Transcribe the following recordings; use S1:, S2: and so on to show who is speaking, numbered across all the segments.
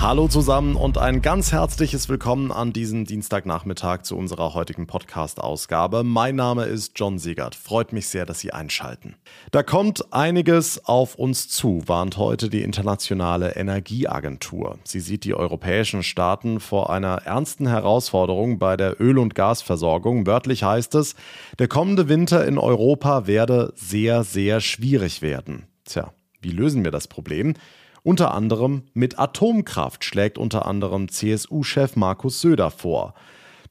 S1: Hallo zusammen und ein ganz herzliches Willkommen an diesem Dienstagnachmittag zu unserer heutigen Podcast-Ausgabe. Mein Name ist John Siegert. Freut mich sehr, dass Sie einschalten. Da kommt einiges auf uns zu, warnt heute die Internationale Energieagentur. Sie sieht die europäischen Staaten vor einer ernsten Herausforderung bei der Öl- und Gasversorgung. Wörtlich heißt es, der kommende Winter in Europa werde sehr, sehr schwierig werden. Tja, wie lösen wir das Problem? Unter anderem mit Atomkraft schlägt unter anderem CSU-Chef Markus Söder vor.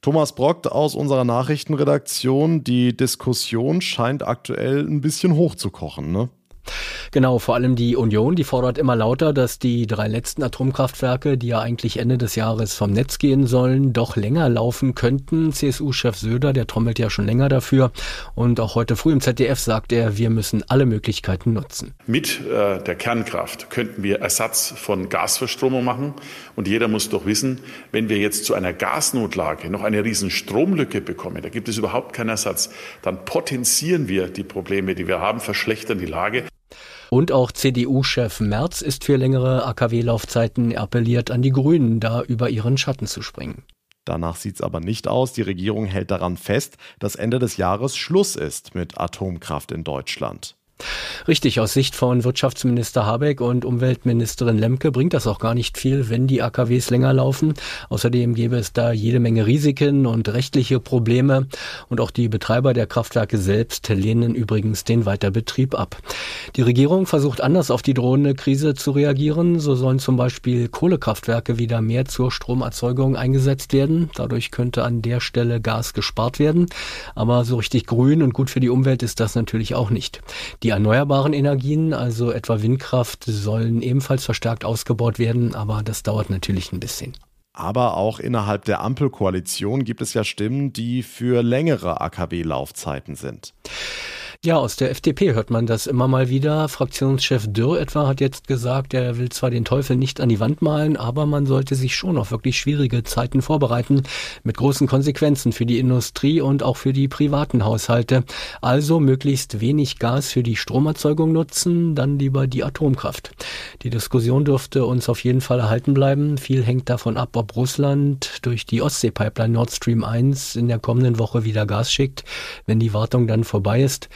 S1: Thomas Brockt aus unserer Nachrichtenredaktion, die Diskussion scheint aktuell ein bisschen hochzukochen, ne?
S2: Genau, vor allem die Union, die fordert immer lauter, dass die drei letzten Atomkraftwerke, die ja eigentlich Ende des Jahres vom Netz gehen sollen, doch länger laufen könnten. CSU-Chef Söder, der trommelt ja schon länger dafür. Und auch heute früh im ZDF sagt er, wir müssen alle Möglichkeiten nutzen.
S3: Mit äh, der Kernkraft könnten wir Ersatz von Gasverstromung machen. Und jeder muss doch wissen, wenn wir jetzt zu einer Gasnotlage noch eine riesen Stromlücke bekommen, da gibt es überhaupt keinen Ersatz, dann potenzieren wir die Probleme, die wir haben, verschlechtern die Lage.
S2: Und auch CDU-Chef Merz ist für längere AKW-Laufzeiten appelliert an die Grünen, da über ihren Schatten zu springen.
S1: Danach sieht es aber nicht aus. Die Regierung hält daran fest, dass Ende des Jahres Schluss ist mit Atomkraft in Deutschland.
S2: Richtig, aus Sicht von Wirtschaftsminister Habeck und Umweltministerin Lemke bringt das auch gar nicht viel, wenn die AKWs länger laufen. Außerdem gäbe es da jede Menge Risiken und rechtliche Probleme. Und auch die Betreiber der Kraftwerke selbst lehnen übrigens den Weiterbetrieb ab. Die Regierung versucht anders auf die drohende Krise zu reagieren. So sollen zum Beispiel Kohlekraftwerke wieder mehr zur Stromerzeugung eingesetzt werden. Dadurch könnte an der Stelle Gas gespart werden. Aber so richtig grün und gut für die Umwelt ist das natürlich auch nicht. Die die erneuerbaren Energien, also etwa Windkraft, sollen ebenfalls verstärkt ausgebaut werden, aber das dauert natürlich ein bisschen.
S1: Aber auch innerhalb der Ampelkoalition gibt es ja Stimmen, die für längere AKW-Laufzeiten sind.
S2: Ja, aus der FDP hört man das immer mal wieder. Fraktionschef Dürr etwa hat jetzt gesagt, er will zwar den Teufel nicht an die Wand malen, aber man sollte sich schon auf wirklich schwierige Zeiten vorbereiten, mit großen Konsequenzen für die Industrie und auch für die privaten Haushalte. Also möglichst wenig Gas für die Stromerzeugung nutzen, dann lieber die Atomkraft. Die Diskussion dürfte uns auf jeden Fall erhalten bleiben. Viel hängt davon ab, ob Russland durch die Ostsee-Pipeline Nord Stream 1 in der kommenden Woche wieder Gas schickt, wenn die Wartung dann vorbei ist.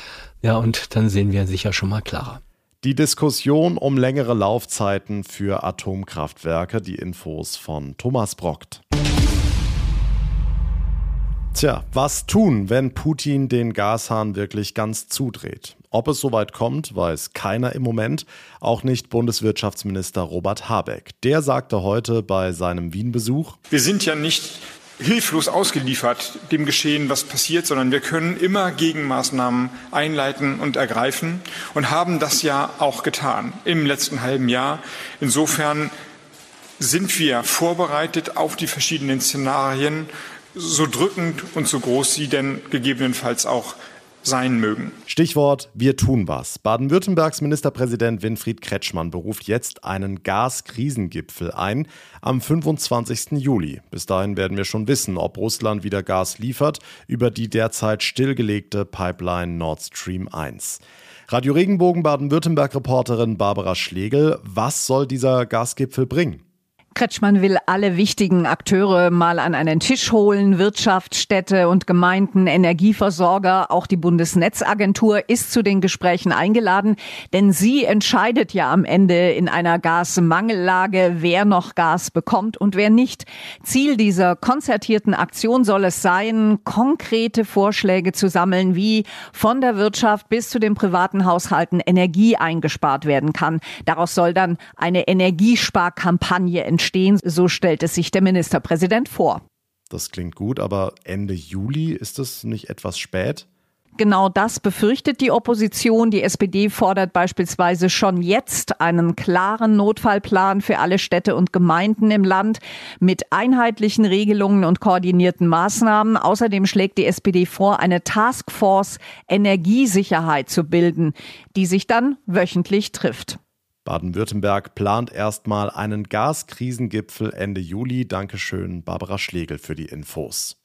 S2: Ja, und dann sehen wir sicher schon mal klarer.
S1: Die Diskussion um längere Laufzeiten für Atomkraftwerke, die Infos von Thomas Brockt. Tja, was tun, wenn Putin den Gashahn wirklich ganz zudreht? Ob es soweit kommt, weiß keiner im Moment, auch nicht Bundeswirtschaftsminister Robert Habeck. Der sagte heute bei seinem Wien-Besuch:
S4: Wir sind ja nicht hilflos ausgeliefert dem Geschehen, was passiert, sondern wir können immer Gegenmaßnahmen einleiten und ergreifen und haben das ja auch getan im letzten halben Jahr. Insofern sind wir vorbereitet auf die verschiedenen Szenarien, so drückend und so groß sie denn gegebenenfalls auch sein mögen.
S1: Stichwort Wir tun was. Baden-Württembergs Ministerpräsident Winfried Kretschmann beruft jetzt einen Gaskrisengipfel ein am 25. Juli. Bis dahin werden wir schon wissen, ob Russland wieder Gas liefert über die derzeit stillgelegte Pipeline Nord Stream 1. Radio Regenbogen Baden-Württemberg-Reporterin Barbara Schlegel, was soll dieser Gasgipfel bringen?
S5: Kretschmann will alle wichtigen Akteure mal an einen Tisch holen. Wirtschaft, Städte und Gemeinden, Energieversorger, auch die Bundesnetzagentur ist zu den Gesprächen eingeladen, denn sie entscheidet ja am Ende in einer Gasmangellage, wer noch Gas bekommt und wer nicht. Ziel dieser konzertierten Aktion soll es sein, konkrete Vorschläge zu sammeln, wie von der Wirtschaft bis zu den privaten Haushalten Energie eingespart werden kann. Daraus soll dann eine Energiesparkampagne entstehen entstehen. So stellt es sich der Ministerpräsident vor.
S1: Das klingt gut, aber Ende Juli ist es nicht etwas spät?
S5: Genau das befürchtet die Opposition. Die SPD fordert beispielsweise schon jetzt einen klaren Notfallplan für alle Städte und Gemeinden im Land mit einheitlichen Regelungen und koordinierten Maßnahmen. Außerdem schlägt die SPD vor, eine Taskforce Energiesicherheit zu bilden, die sich dann wöchentlich trifft.
S1: Baden-Württemberg plant erstmal einen Gaskrisengipfel Ende Juli. Dankeschön, Barbara Schlegel, für die Infos.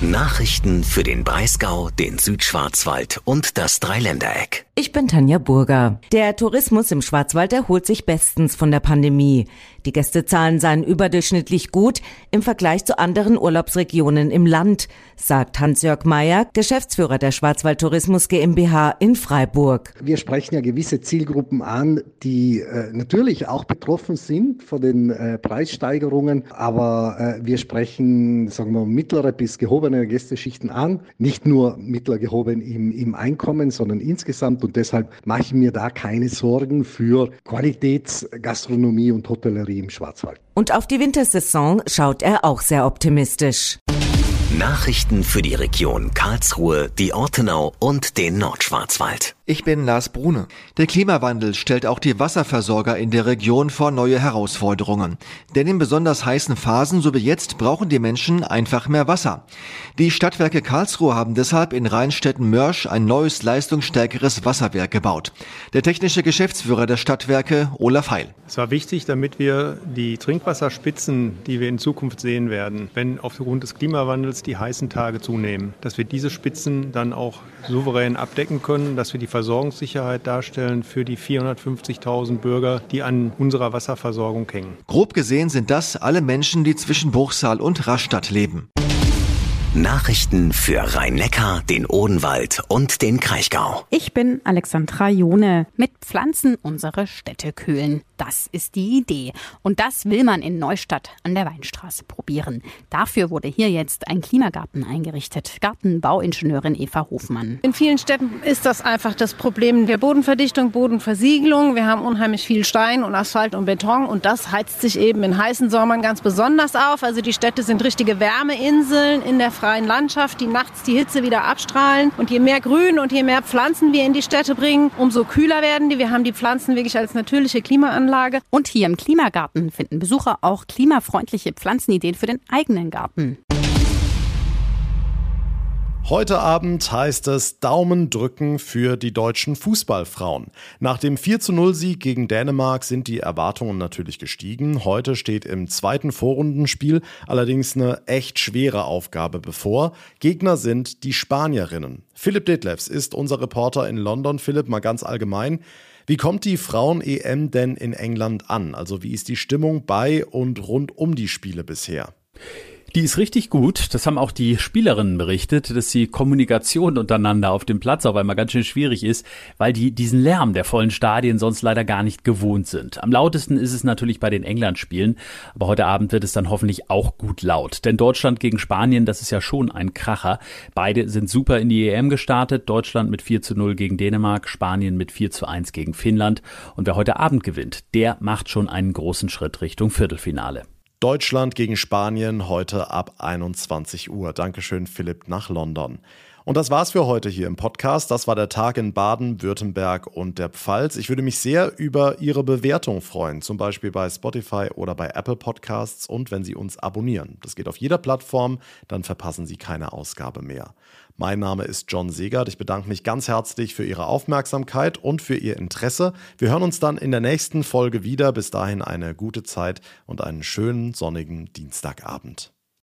S6: Nachrichten für den Breisgau, den Südschwarzwald und das Dreiländereck.
S7: Ich bin Tanja Burger. Der Tourismus im Schwarzwald erholt sich bestens von der Pandemie. Die Gästezahlen seien überdurchschnittlich gut im Vergleich zu anderen Urlaubsregionen im Land, sagt Hans-Jörg Meyer, Geschäftsführer der Schwarzwald Tourismus GmbH in Freiburg.
S8: Wir sprechen ja gewisse Zielgruppen an, die äh, natürlich auch betroffen sind von den äh, Preissteigerungen, aber äh, wir sprechen, sagen wir, mittlere bis gehobene Gästeschichten an, nicht nur mittler gehoben im, im Einkommen, sondern insgesamt und deshalb mache ich mir da keine Sorgen für Qualitätsgastronomie und Hotellerie im Schwarzwald.
S7: Und auf die Wintersaison schaut er auch sehr optimistisch.
S6: Nachrichten für die Region Karlsruhe, die Ortenau und den Nordschwarzwald.
S9: Ich bin Lars Brune. Der Klimawandel stellt auch die Wasserversorger in der Region vor neue Herausforderungen. Denn in besonders heißen Phasen, so wie jetzt, brauchen die Menschen einfach mehr Wasser. Die Stadtwerke Karlsruhe haben deshalb in Rheinstetten-Mörsch ein neues, leistungsstärkeres Wasserwerk gebaut. Der technische Geschäftsführer der Stadtwerke, Olaf Heil.
S10: Es war wichtig, damit wir die Trinkwasserspitzen, die wir in Zukunft sehen werden, wenn aufgrund des Klimawandels die heißen Tage zunehmen, dass wir diese Spitzen dann auch souverän abdecken können, dass wir die Versorgungssicherheit darstellen für die 450.000 Bürger, die an unserer Wasserversorgung hängen.
S9: Grob gesehen sind das alle Menschen, die zwischen Bruchsal und Rastatt leben.
S6: Nachrichten für Rhein-Neckar, den Odenwald und den Kraichgau.
S11: Ich bin Alexandra Jone. Mit Pflanzen unsere Städte kühlen. Das ist die Idee. Und das will man in Neustadt an der Weinstraße probieren. Dafür wurde hier jetzt ein Klimagarten eingerichtet. Gartenbauingenieurin Eva Hofmann.
S12: In vielen Städten ist das einfach das Problem der Bodenverdichtung, Bodenversiegelung. Wir haben unheimlich viel Stein und Asphalt und Beton und das heizt sich eben in heißen Sommern ganz besonders auf. Also die Städte sind richtige Wärmeinseln in der freien Landschaft, die nachts die Hitze wieder abstrahlen. Und je mehr Grün und je mehr Pflanzen wir in die Städte bringen, umso kühler werden die. Wir haben die Pflanzen wirklich als natürliche Klimaanlage.
S11: Und hier im Klimagarten finden Besucher auch klimafreundliche Pflanzenideen für den eigenen Garten.
S1: Heute Abend heißt es Daumen drücken für die deutschen Fußballfrauen. Nach dem 4 0 Sieg gegen Dänemark sind die Erwartungen natürlich gestiegen. Heute steht im zweiten Vorrundenspiel allerdings eine echt schwere Aufgabe bevor. Gegner sind die Spanierinnen. Philipp Detlefs ist unser Reporter in London. Philipp, mal ganz allgemein. Wie kommt die Frauen-EM denn in England an? Also wie ist die Stimmung bei und rund um die Spiele bisher?
S13: Die ist richtig gut. Das haben auch die Spielerinnen berichtet, dass die Kommunikation untereinander auf dem Platz auf einmal ganz schön schwierig ist, weil die diesen Lärm der vollen Stadien sonst leider gar nicht gewohnt sind. Am lautesten ist es natürlich bei den England-Spielen, aber heute Abend wird es dann hoffentlich auch gut laut. Denn Deutschland gegen Spanien, das ist ja schon ein Kracher. Beide sind super in die EM gestartet. Deutschland mit 4 zu 0 gegen Dänemark, Spanien mit 4 zu 1 gegen Finnland. Und wer heute Abend gewinnt, der macht schon einen großen Schritt Richtung Viertelfinale.
S1: Deutschland gegen Spanien heute ab 21 Uhr. Dankeschön, Philipp, nach London. Und das war's für heute hier im Podcast. Das war der Tag in Baden, Württemberg und der Pfalz. Ich würde mich sehr über Ihre Bewertung freuen, zum Beispiel bei Spotify oder bei Apple Podcasts und wenn Sie uns abonnieren. Das geht auf jeder Plattform, dann verpassen Sie keine Ausgabe mehr. Mein Name ist John Segert. Ich bedanke mich ganz herzlich für Ihre Aufmerksamkeit und für Ihr Interesse. Wir hören uns dann in der nächsten Folge wieder. Bis dahin eine gute Zeit und einen schönen sonnigen Dienstagabend.